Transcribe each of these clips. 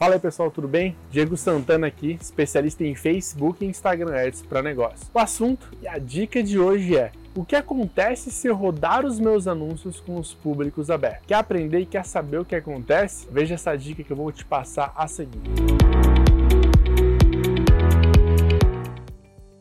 Fala aí pessoal, tudo bem? Diego Santana aqui, especialista em Facebook e Instagram Ads para negócio. O assunto e a dica de hoje é o que acontece se eu rodar os meus anúncios com os públicos abertos? Quer aprender e quer saber o que acontece? Veja essa dica que eu vou te passar a seguir.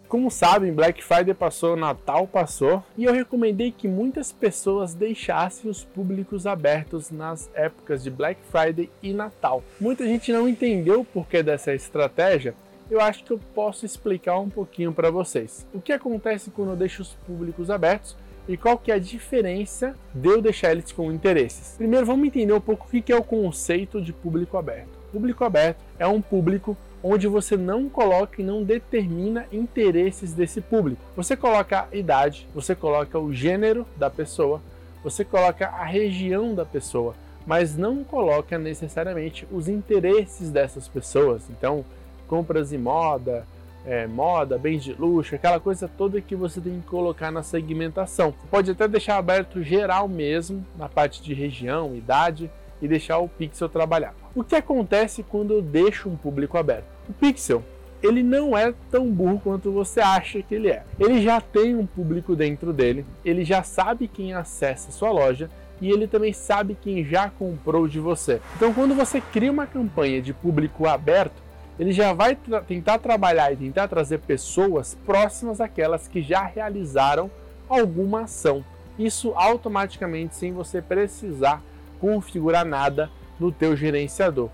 Como sabem, Black Friday passou, Natal passou, e eu recomendei que muitas pessoas deixassem os públicos abertos nas épocas de Black Friday e Natal. Muita gente não entendeu o porquê dessa estratégia. Eu acho que eu posso explicar um pouquinho para vocês. O que acontece quando eu deixo os públicos abertos e qual que é a diferença de eu deixar eles com interesses. Primeiro, vamos entender um pouco o que é o conceito de público aberto. Público aberto é um público onde você não coloca e não determina interesses desse público. Você coloca a idade, você coloca o gênero da pessoa, você coloca a região da pessoa, mas não coloca necessariamente os interesses dessas pessoas. Então, compras de moda, é, moda, bens de luxo, aquela coisa toda que você tem que colocar na segmentação. Você pode até deixar aberto geral mesmo, na parte de região, idade, e deixar o pixel trabalhar. O que acontece quando eu deixo um público aberto? O pixel ele não é tão burro quanto você acha que ele é. Ele já tem um público dentro dele, ele já sabe quem acessa sua loja e ele também sabe quem já comprou de você. Então, quando você cria uma campanha de público aberto, ele já vai tra tentar trabalhar e tentar trazer pessoas próximas àquelas que já realizaram alguma ação. Isso automaticamente sem você precisar configurar nada no teu gerenciador.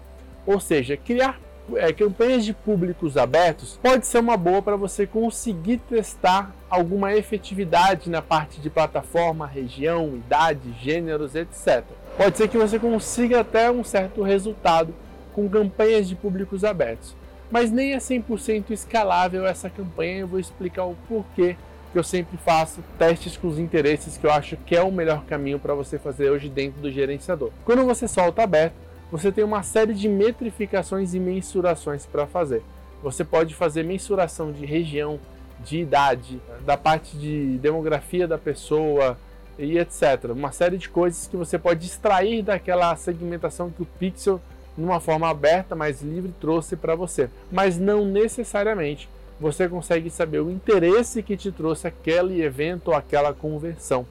Ou seja, criar é, campanhas de públicos abertos pode ser uma boa para você conseguir testar alguma efetividade na parte de plataforma, região, idade, gêneros, etc. Pode ser que você consiga até um certo resultado com campanhas de públicos abertos, mas nem é 100% escalável essa campanha. Eu vou explicar o porquê eu sempre faço testes com os interesses que eu acho que é o melhor caminho para você fazer hoje dentro do gerenciador. Quando você solta aberto, você tem uma série de metrificações e mensurações para fazer. Você pode fazer mensuração de região, de idade, da parte de demografia da pessoa e etc. Uma série de coisas que você pode extrair daquela segmentação que o Pixel, numa forma aberta, mais livre, trouxe para você. Mas não necessariamente você consegue saber o interesse que te trouxe aquele evento ou aquela conversão.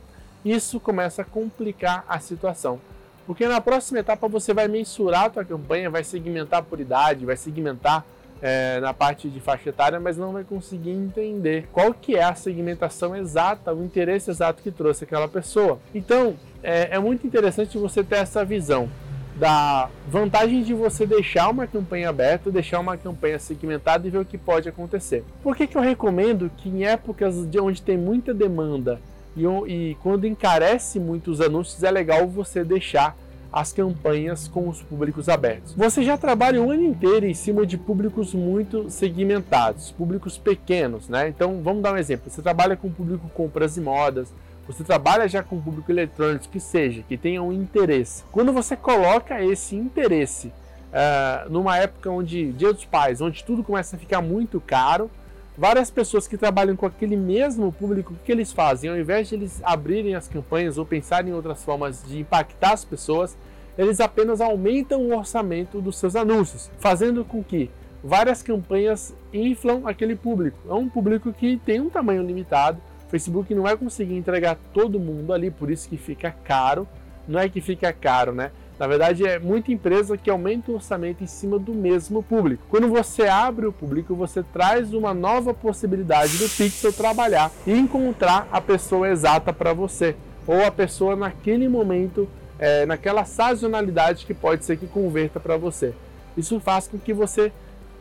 Isso começa a complicar a situação. Porque na próxima etapa você vai mensurar a tua campanha, vai segmentar por idade, vai segmentar é, na parte de faixa etária, mas não vai conseguir entender qual que é a segmentação exata, o interesse exato que trouxe aquela pessoa. Então, é, é muito interessante você ter essa visão da vantagem de você deixar uma campanha aberta, deixar uma campanha segmentada e ver o que pode acontecer. Por que, que eu recomendo que em épocas de onde tem muita demanda e, e quando encarece muito os anúncios, é legal você deixar as campanhas com os públicos abertos. Você já trabalha o ano inteiro em cima de públicos muito segmentados, públicos pequenos, né? Então vamos dar um exemplo. Você trabalha com público compras e modas, você trabalha já com público eletrônico que seja, que tenha um interesse. Quando você coloca esse interesse uh, numa época onde Dia dos Pais, onde tudo começa a ficar muito caro, várias pessoas que trabalham com aquele mesmo público, o que eles fazem? Ao invés de eles abrirem as campanhas ou pensarem em outras formas de impactar as pessoas, eles apenas aumentam o orçamento dos seus anúncios, fazendo com que várias campanhas inflam aquele público. É um público que tem um tamanho limitado, Facebook não vai conseguir entregar todo mundo ali, por isso que fica caro. Não é que fica caro, né? Na verdade, é muita empresa que aumenta o orçamento em cima do mesmo público. Quando você abre o público, você traz uma nova possibilidade do Pixel trabalhar e encontrar a pessoa exata para você, ou a pessoa naquele momento, é, naquela sazonalidade que pode ser que converta para você. Isso faz com que você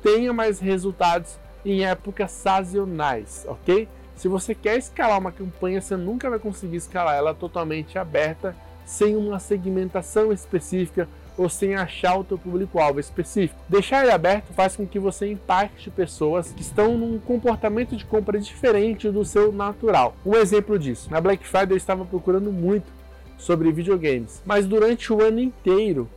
tenha mais resultados em épocas sazonais, ok? Se você quer escalar uma campanha, você nunca vai conseguir escalar ela totalmente aberta, sem uma segmentação específica ou sem achar o teu público-alvo específico. Deixar ele aberto faz com que você impacte pessoas que estão num comportamento de compra diferente do seu natural. Um exemplo disso, na Black Friday eu estava procurando muito sobre videogames, mas durante o ano inteiro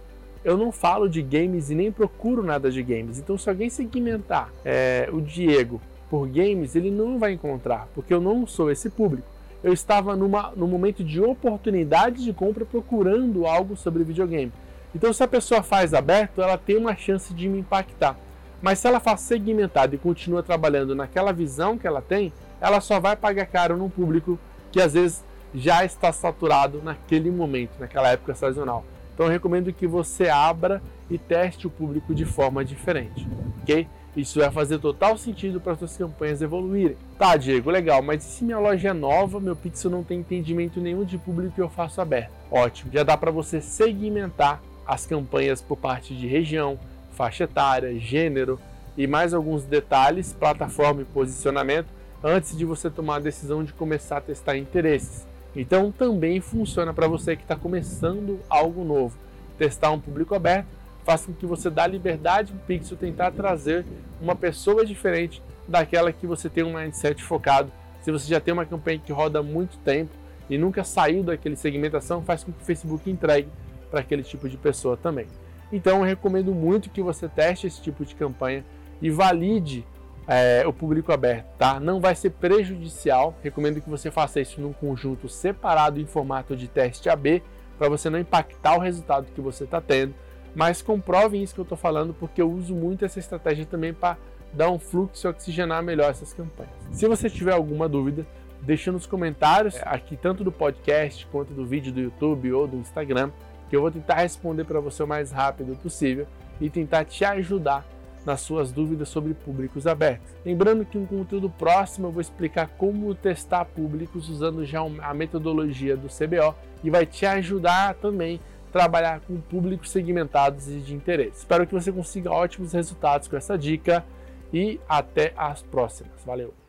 eu não falo de games e nem procuro nada de games. Então, se alguém segmentar é, o Diego por games, ele não vai encontrar, porque eu não sou esse público. Eu estava numa, num momento de oportunidade de compra procurando algo sobre videogame. Então, se a pessoa faz aberto, ela tem uma chance de me impactar. Mas se ela faz segmentado e continua trabalhando naquela visão que ela tem, ela só vai pagar caro num público que às vezes já está saturado naquele momento, naquela época sazonal. Então eu recomendo que você abra e teste o público de forma diferente, ok? Isso vai fazer total sentido para suas campanhas evoluírem. Tá, Diego, legal, mas e se minha loja é nova, meu pixel não tem entendimento nenhum de público e eu faço aberto? Ótimo, já dá para você segmentar as campanhas por parte de região, faixa etária, gênero e mais alguns detalhes, plataforma e posicionamento, antes de você tomar a decisão de começar a testar interesses. Então também funciona para você que está começando algo novo. Testar um público aberto faz com que você dá liberdade para o Pixel tentar trazer uma pessoa diferente daquela que você tem um mindset focado. Se você já tem uma campanha que roda há muito tempo e nunca saiu daquele segmentação, faz com que o Facebook entregue para aquele tipo de pessoa também. Então eu recomendo muito que você teste esse tipo de campanha e valide é, o público aberto, tá? Não vai ser prejudicial. Recomendo que você faça isso num conjunto separado em formato de teste AB para você não impactar o resultado que você está tendo. Mas comprovem isso que eu estou falando porque eu uso muito essa estratégia também para dar um fluxo e oxigenar melhor essas campanhas. Se você tiver alguma dúvida, deixa nos comentários aqui tanto do podcast quanto do vídeo do YouTube ou do Instagram que eu vou tentar responder para você o mais rápido possível e tentar te ajudar nas suas dúvidas sobre públicos abertos. Lembrando que no conteúdo próximo eu vou explicar como testar públicos usando já a metodologia do CBO e vai te ajudar também trabalhar com públicos segmentados e de interesse. Espero que você consiga ótimos resultados com essa dica e até as próximas. Valeu!